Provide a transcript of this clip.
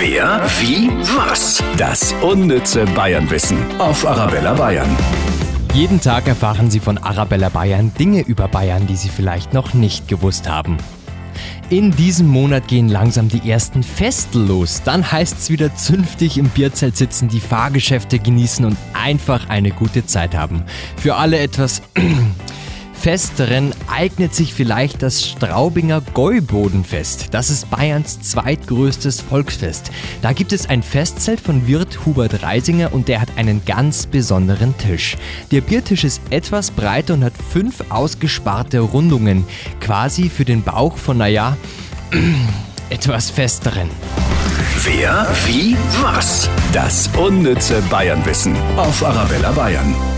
Wer, wie, was? Das unnütze Bayernwissen auf Arabella Bayern. Jeden Tag erfahren Sie von Arabella Bayern Dinge über Bayern, die Sie vielleicht noch nicht gewusst haben. In diesem Monat gehen langsam die ersten Feste los. Dann heißt es wieder zünftig im Bierzelt sitzen, die Fahrgeschäfte genießen und einfach eine gute Zeit haben. Für alle etwas festeren eignet sich vielleicht das Straubinger Gäubodenfest. Das ist Bayerns zweitgrößtes Volksfest. Da gibt es ein Festzelt von Wirt Hubert Reisinger und der hat einen ganz besonderen Tisch. Der Biertisch ist etwas breiter und hat fünf ausgesparte Rundungen, quasi für den Bauch von, naja, etwas festeren. Wer, wie, was? Das unnütze Bayernwissen auf Arabella Bayern.